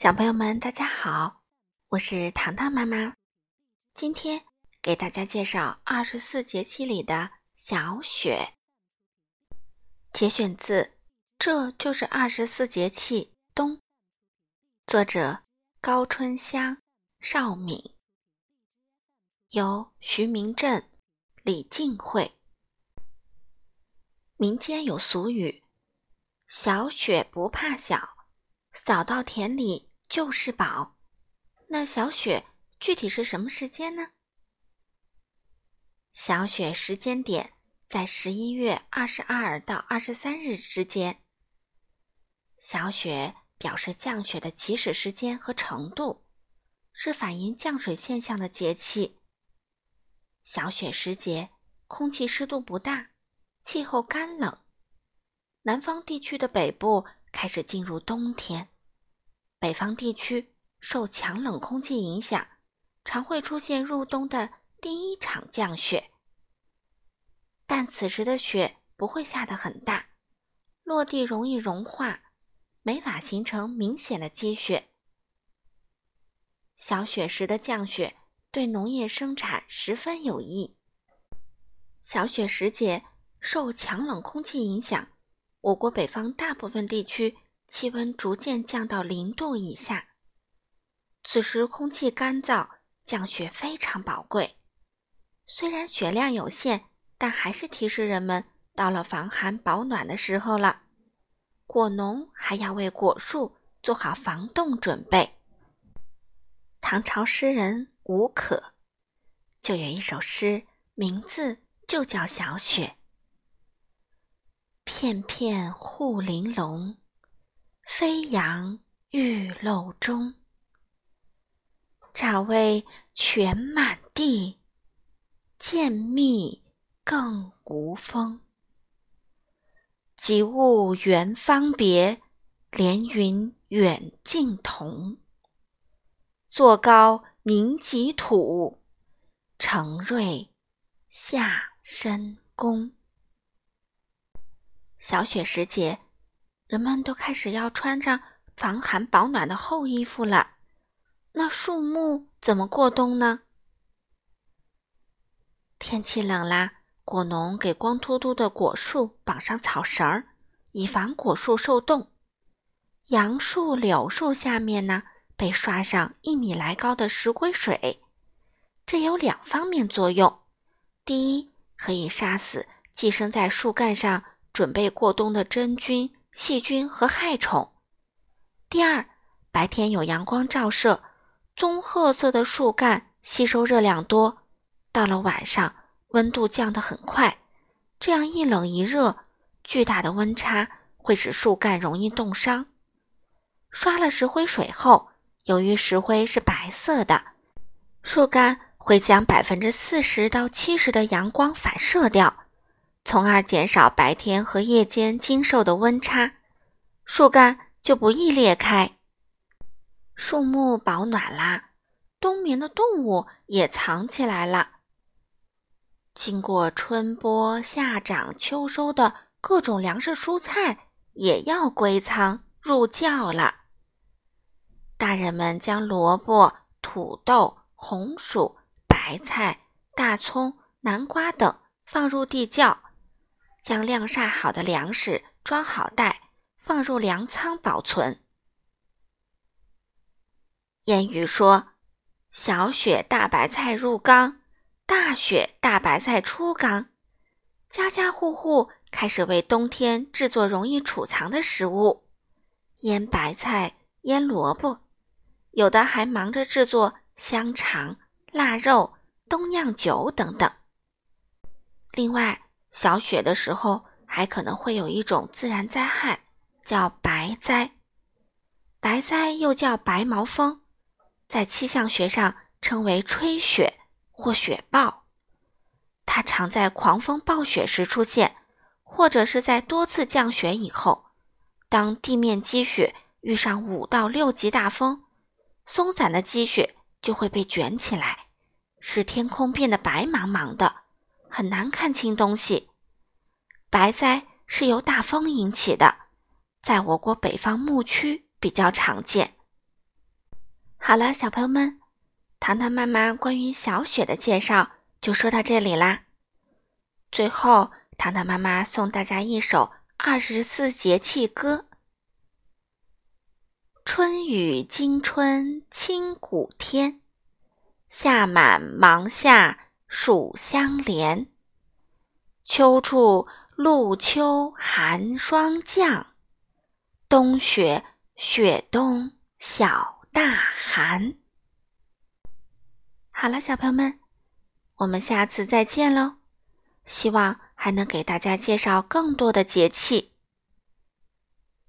小朋友们，大家好，我是糖糖妈妈。今天给大家介绍二十四节气里的小雪。节选自《这就是二十四节气冬》，作者高春香、邵敏，由徐明正、李静慧。民间有俗语：“小雪不怕小，扫到田里。”就是宝，那小雪具体是什么时间呢？小雪时间点在十一月二十二到二十三日之间。小雪表示降雪的起始时间和程度，是反映降水现象的节气。小雪时节，空气湿度不大，气候干冷，南方地区的北部开始进入冬天。北方地区受强冷空气影响，常会出现入冬的第一场降雪。但此时的雪不会下得很大，落地容易融化，没法形成明显的积雪。小雪时的降雪对农业生产十分有益。小雪时节受强冷空气影响，我国北方大部分地区。气温逐渐降到零度以下，此时空气干燥，降雪非常宝贵。虽然雪量有限，但还是提示人们到了防寒保暖的时候了。果农还要为果树做好防冻准备。唐朝诗人吴可就有一首诗，名字就叫《小雪》，片片护玲珑。飞扬玉漏中，乍微全满地，渐密更无风。及物圆方别，连云远近同。坐高凝积土，成瑞下深宫。小雪时节。人们都开始要穿上防寒保暖的厚衣服了。那树木怎么过冬呢？天气冷啦，果农给光秃秃的果树绑上草绳儿，以防果树受冻。杨树、柳树下面呢，被刷上一米来高的石灰水。这有两方面作用：第一，可以杀死寄生在树干上准备过冬的真菌。细菌和害虫。第二，白天有阳光照射，棕褐色的树干吸收热量多，到了晚上温度降得很快，这样一冷一热，巨大的温差会使树干容易冻伤。刷了石灰水后，由于石灰是白色的，树干会将百分之四十到七十的阳光反射掉。从而减少白天和夜间经受的温差，树干就不易裂开。树木保暖啦，冬眠的动物也藏起来了。经过春播、夏长、秋收的各种粮食蔬菜也要归仓入窖了。大人们将萝卜、土豆、红薯、白菜、大葱、南瓜等放入地窖。将晾晒好的粮食装好袋，放入粮仓保存。谚语说：“小雪大白菜入缸，大雪大白菜出缸。”家家户户开始为冬天制作容易储藏的食物，腌白菜、腌萝卜，有的还忙着制作香肠、腊肉、冬酿酒等等。另外，小雪的时候，还可能会有一种自然灾害，叫白灾。白灾又叫白毛风，在气象学上称为吹雪或雪暴。它常在狂风暴雪时出现，或者是在多次降雪以后，当地面积雪遇上五到六级大风，松散的积雪就会被卷起来，使天空变得白茫茫的。很难看清东西。白灾是由大风引起的，在我国北方牧区比较常见。好了，小朋友们，糖糖妈妈关于小雪的介绍就说到这里啦。最后，糖糖妈妈送大家一首二十四节气歌：春雨惊春清谷天，夏满芒夏暑相连。秋处露秋寒霜降，冬雪雪冬小大寒。好了，小朋友们，我们下次再见喽！希望还能给大家介绍更多的节气。